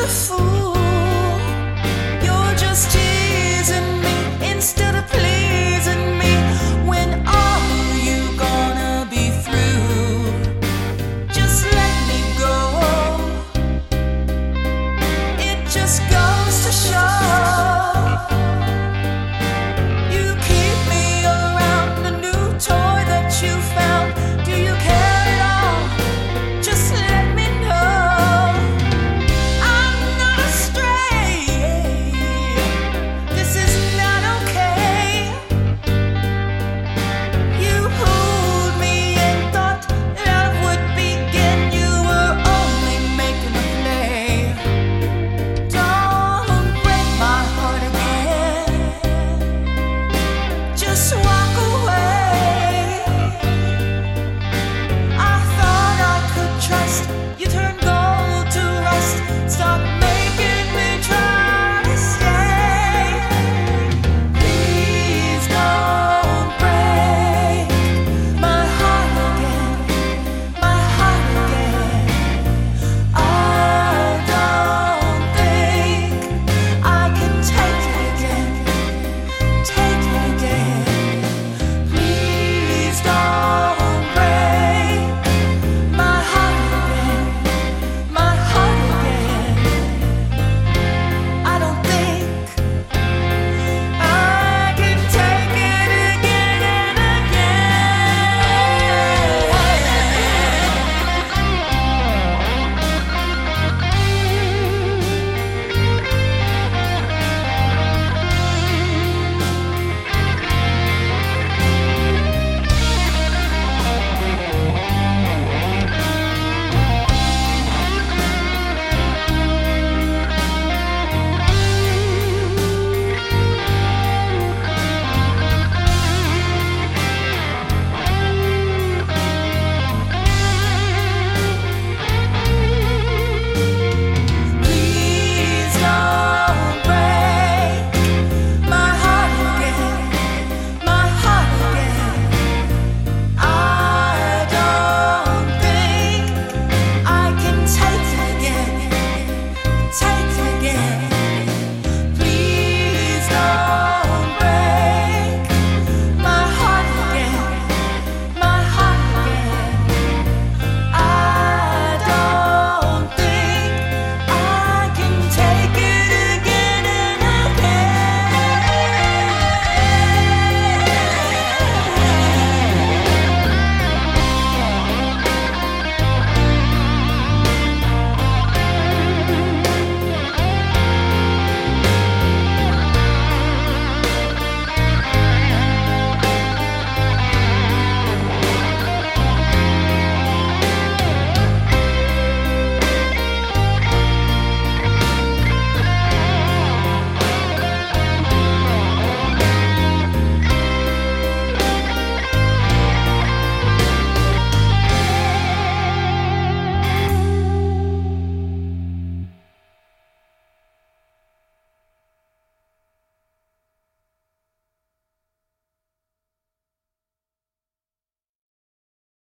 wonderful.